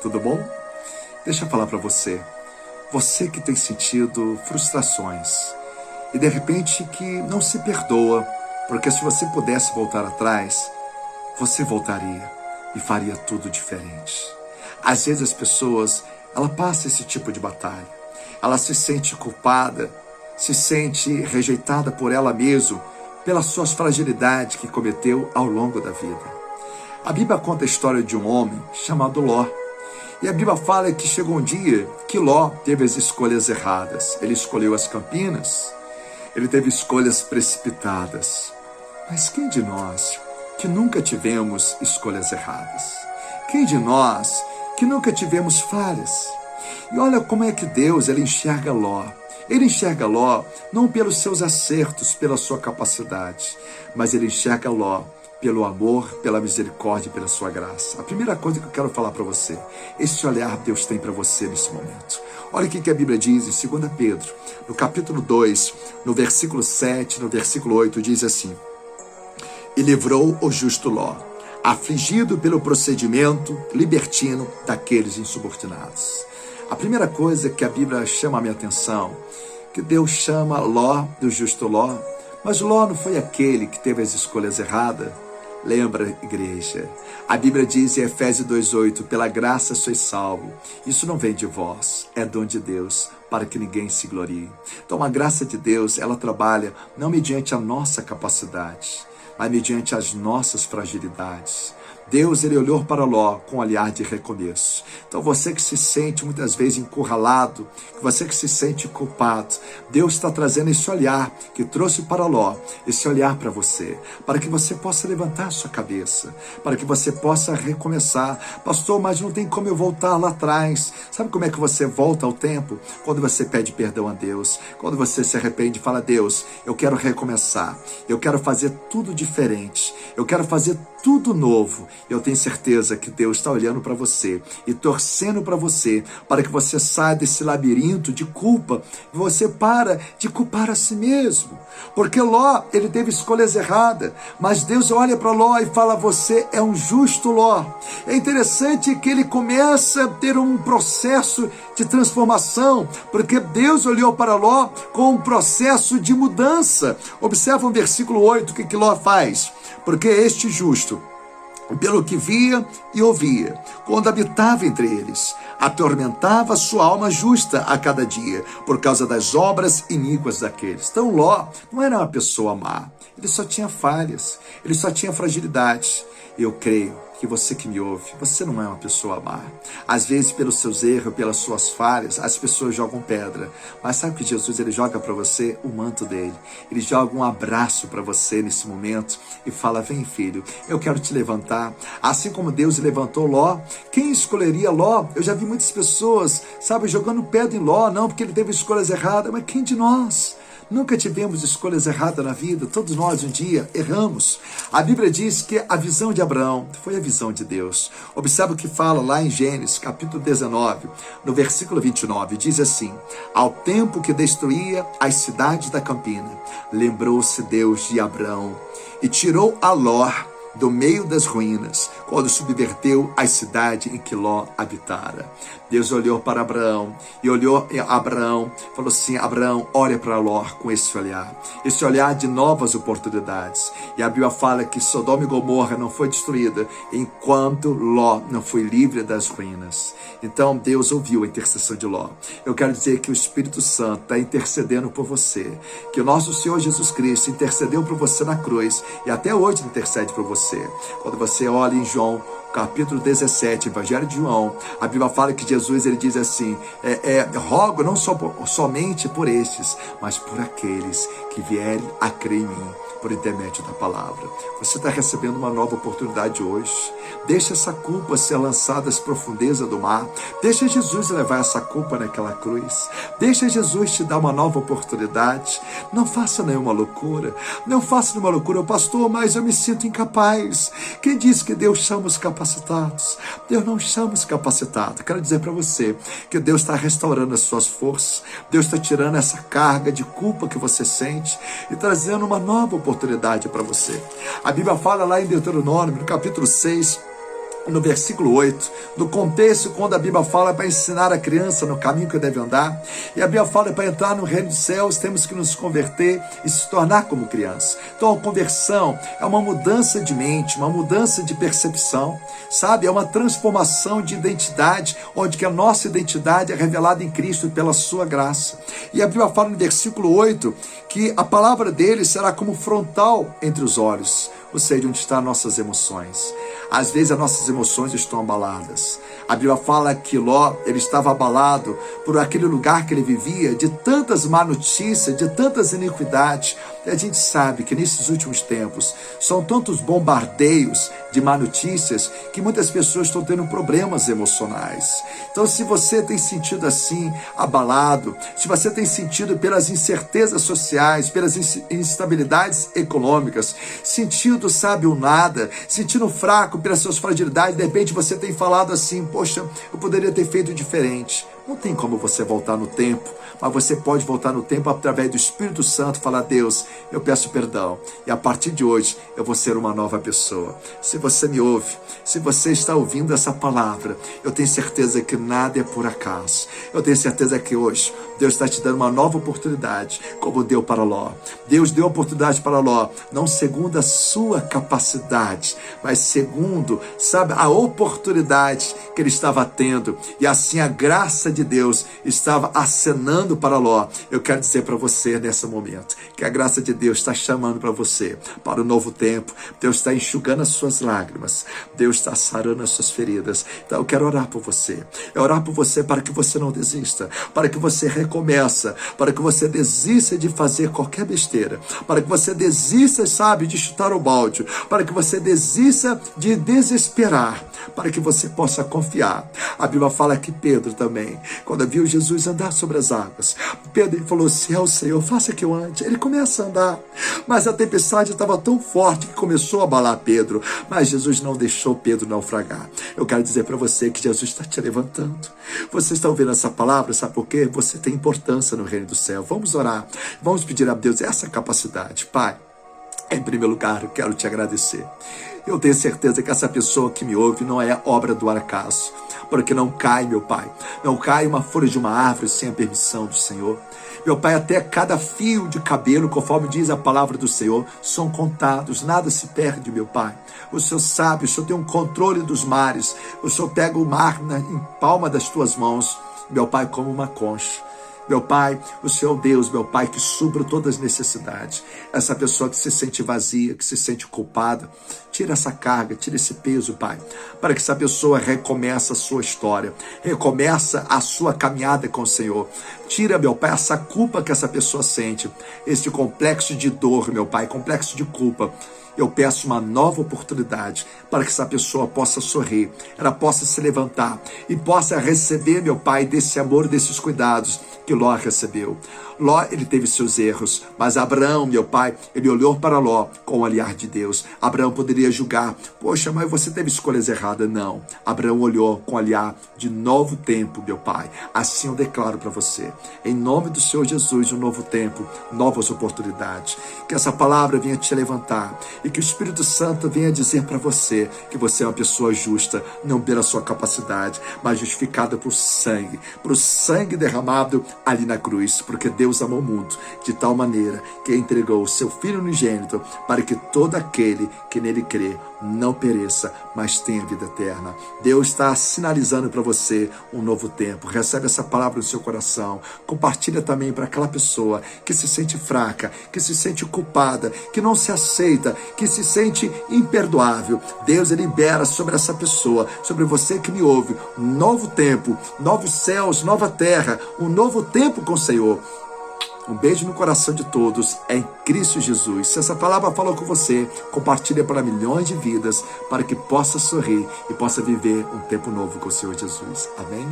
tudo bom? Deixa eu falar para você. Você que tem sentido frustrações e de repente que não se perdoa, porque se você pudesse voltar atrás, você voltaria e faria tudo diferente. Às vezes as pessoas, ela passa esse tipo de batalha. Ela se sente culpada, se sente rejeitada por ela mesma, pelas suas fragilidades que cometeu ao longo da vida. A Bíblia conta a história de um homem chamado Ló. E a Bíblia fala que chegou um dia que Ló teve as escolhas erradas. Ele escolheu as campinas, ele teve escolhas precipitadas. Mas quem de nós que nunca tivemos escolhas erradas? Quem de nós que nunca tivemos falhas? E olha como é que Deus ele enxerga Ló. Ele enxerga Ló não pelos seus acertos, pela sua capacidade, mas ele enxerga Ló pelo amor, pela misericórdia e pela sua graça. A primeira coisa que eu quero falar para você, esse olhar Deus tem para você nesse momento. Olha o que a Bíblia diz em 2 Pedro, no capítulo 2, no versículo 7, no versículo 8, diz assim: E livrou o justo Ló, afligido pelo procedimento libertino daqueles insubordinados. A primeira coisa que a Bíblia chama a minha atenção, que Deus chama Ló do justo Ló, mas Ló não foi aquele que teve as escolhas erradas, Lembra, igreja, a Bíblia diz em Efésios 2,8: pela graça sois salvo. Isso não vem de vós, é dom de Deus, para que ninguém se glorie. Então, a graça de Deus, ela trabalha não mediante a nossa capacidade, mas mediante as nossas fragilidades. Deus ele olhou para Ló com um olhar de recomeço. Então você que se sente muitas vezes encurralado, você que se sente culpado, Deus está trazendo esse olhar que trouxe para Ló, esse olhar para você, para que você possa levantar sua cabeça, para que você possa recomeçar. Pastor, mas não tem como eu voltar lá atrás. Sabe como é que você volta ao tempo? Quando você pede perdão a Deus, quando você se arrepende e fala: Deus, eu quero recomeçar, eu quero fazer tudo diferente, eu quero fazer tudo novo eu tenho certeza que Deus está olhando para você e torcendo para você, para que você saia desse labirinto de culpa você para de culpar a si mesmo. Porque Ló, ele teve escolhas erradas, mas Deus olha para Ló e fala: Você é um justo Ló. É interessante que ele começa a ter um processo de transformação, porque Deus olhou para Ló com um processo de mudança. Observa o versículo 8, o que, que Ló faz? Porque este justo pelo que via e ouvia, quando habitava entre eles, atormentava sua alma justa a cada dia, por causa das obras iníquas daqueles. Então Ló não era uma pessoa má, ele só tinha falhas, ele só tinha fragilidades. Eu creio que você que me ouve, você não é uma pessoa má. Às vezes, pelos seus erros, pelas suas falhas, as pessoas jogam pedra. Mas sabe que Jesus ele joga para você o manto dele. Ele joga um abraço para você nesse momento e fala: Vem, filho, eu quero te levantar. Assim como Deus levantou Ló, quem escolheria Ló? Eu já vi muitas pessoas, sabe, jogando pedra em Ló, não porque ele teve escolhas erradas, mas quem de nós? Nunca tivemos escolhas erradas na vida, todos nós um dia erramos. A Bíblia diz que a visão de Abraão foi a visão de Deus. Observe o que fala lá em Gênesis, capítulo 19, no versículo 29, diz assim: Ao tempo que destruía as cidades da campina, lembrou-se Deus de Abraão e tirou a Ló do meio das ruínas, quando subverteu a cidade em que Ló habitara. Deus olhou para Abraão e olhou Abraão, falou assim: Abraão, olha para Ló com esse olhar, esse olhar de novas oportunidades. E a Bíblia fala que Sodoma e Gomorra não foi destruída enquanto Ló não foi livre das ruínas. Então Deus ouviu a intercessão de Ló. Eu quero dizer que o Espírito Santo está intercedendo por você, que o nosso Senhor Jesus Cristo intercedeu por você na cruz e até hoje intercede por você. Quando você olha em João capítulo 17, Evangelho de João, a Bíblia fala que Jesus ele diz assim: é, é, rogo não por, somente por estes, mas por aqueles que vierem a crer em mim por intermédio da palavra. Você está recebendo uma nova oportunidade hoje. Deixa essa culpa ser lançada às profundezas do mar. Deixa Jesus levar essa culpa naquela cruz. Deixa Jesus te dar uma nova oportunidade. Não faça nenhuma loucura. Não faça nenhuma loucura, pastor, mas eu me sinto incapaz. Quem diz que Deus chama os capacitados? Deus não chama os capacitados. Quero dizer para você que Deus está restaurando as suas forças. Deus está tirando essa carga de culpa que você sente e trazendo uma nova oportunidade para você. A Bíblia fala lá em Deuteronômio, no capítulo 6, no versículo 8, no contexto quando a Bíblia fala para ensinar a criança no caminho que deve andar, e a Bíblia fala para entrar no reino dos céus, temos que nos converter e se tornar como criança. Então a conversão é uma mudança de mente, uma mudança de percepção, sabe? É uma transformação de identidade, onde que a nossa identidade é revelada em Cristo pela sua graça. E a Bíblia fala no versículo 8 que a palavra dele será como frontal entre os olhos ou seja, onde estão nossas emoções. Às vezes as nossas emoções estão abaladas. A Bíblia fala que Ló, ele estava abalado por aquele lugar que ele vivia, de tantas má notícias, de tantas iniquidades. E a gente sabe que nesses últimos tempos são tantos bombardeios de má notícias que muitas pessoas estão tendo problemas emocionais. Então, se você tem sentido assim, abalado, se você tem sentido pelas incertezas sociais, pelas instabilidades econômicas, sentindo, sabe, o nada, sentindo fraco pelas suas fragilidades, de repente você tem falado assim: Poxa, eu poderia ter feito diferente. Não tem como você voltar no tempo, mas você pode voltar no tempo através do Espírito Santo falar: Deus, eu peço perdão. E a partir de hoje eu vou ser uma nova pessoa. Se você me ouve, se você está ouvindo essa palavra, eu tenho certeza que nada é por acaso. Eu tenho certeza que hoje Deus está te dando uma nova oportunidade, como deu para Ló. Deus deu oportunidade para Ló, não segundo a sua capacidade, mas segundo, sabe, a oportunidade que ele estava tendo. E assim a graça de de Deus estava acenando para Ló. Eu quero dizer para você nesse momento que a graça de Deus está chamando para você para o novo tempo. Deus está enxugando as suas lágrimas. Deus está sarando as suas feridas. Então eu quero orar por você. Eu orar por você para que você não desista, para que você recomeça, para que você desista de fazer qualquer besteira, para que você desista, sabe, de chutar o balde, para que você desista de desesperar, para que você possa confiar. A Bíblia fala que Pedro também quando viu Jesus andar sobre as águas. Pedro falou: Se é o Senhor, faça que eu ande. Ele começa a andar, mas a tempestade estava tão forte que começou a abalar Pedro. Mas Jesus não deixou Pedro naufragar. Eu quero dizer para você que Jesus está te levantando. Você está ouvindo essa palavra, sabe por quê? Você tem importância no reino do céu. Vamos orar, vamos pedir a Deus essa capacidade. Pai, em primeiro lugar, eu quero te agradecer. Eu tenho certeza que essa pessoa que me ouve não é obra do acaso, porque não cai, meu Pai, não cai uma folha de uma árvore sem a permissão do Senhor. Meu Pai, até cada fio de cabelo, conforme diz a palavra do Senhor, são contados, nada se perde, meu Pai. O Senhor sabe, o Senhor tem um controle dos mares, o Senhor pega o mar na, em palma das tuas mãos, meu Pai, como uma concha. Meu Pai, o Senhor é Deus, meu Pai, que supra todas as necessidades. Essa pessoa que se sente vazia, que se sente culpada, tira essa carga, tira esse peso, Pai, para que essa pessoa recomece a sua história, recomeça a sua caminhada com o Senhor. Tira, meu Pai, essa culpa que essa pessoa sente, esse complexo de dor, meu Pai, complexo de culpa eu peço uma nova oportunidade para que essa pessoa possa sorrir, ela possa se levantar e possa receber, meu Pai, desse amor, desses cuidados que Ló recebeu. Ló, ele teve seus erros, mas Abraão, meu pai, ele olhou para Ló com o olhar de Deus. Abraão poderia julgar: Poxa, mas você teve escolhas erradas. Não. Abraão olhou com o olhar de novo tempo, meu pai. Assim eu declaro para você, em nome do Senhor Jesus, um novo tempo, novas oportunidades. Que essa palavra venha te levantar e que o Espírito Santo venha dizer para você que você é uma pessoa justa, não pela sua capacidade, mas justificada por sangue, por sangue derramado ali na cruz, porque Deus amou o mundo de tal maneira que entregou o seu Filho unigênito para que todo aquele que nele crê não pereça, mas tenha vida eterna. Deus está sinalizando para você um novo tempo. Recebe essa palavra no seu coração. Compartilha também para aquela pessoa que se sente fraca, que se sente culpada, que não se aceita, que se sente imperdoável. Deus libera sobre essa pessoa, sobre você que me ouve, um novo tempo, novos céus, nova terra, um novo tempo com o Senhor. Um beijo no coração de todos em Cristo Jesus. Se essa palavra falou com você, compartilhe para milhões de vidas para que possa sorrir e possa viver um tempo novo com o Senhor Jesus. Amém?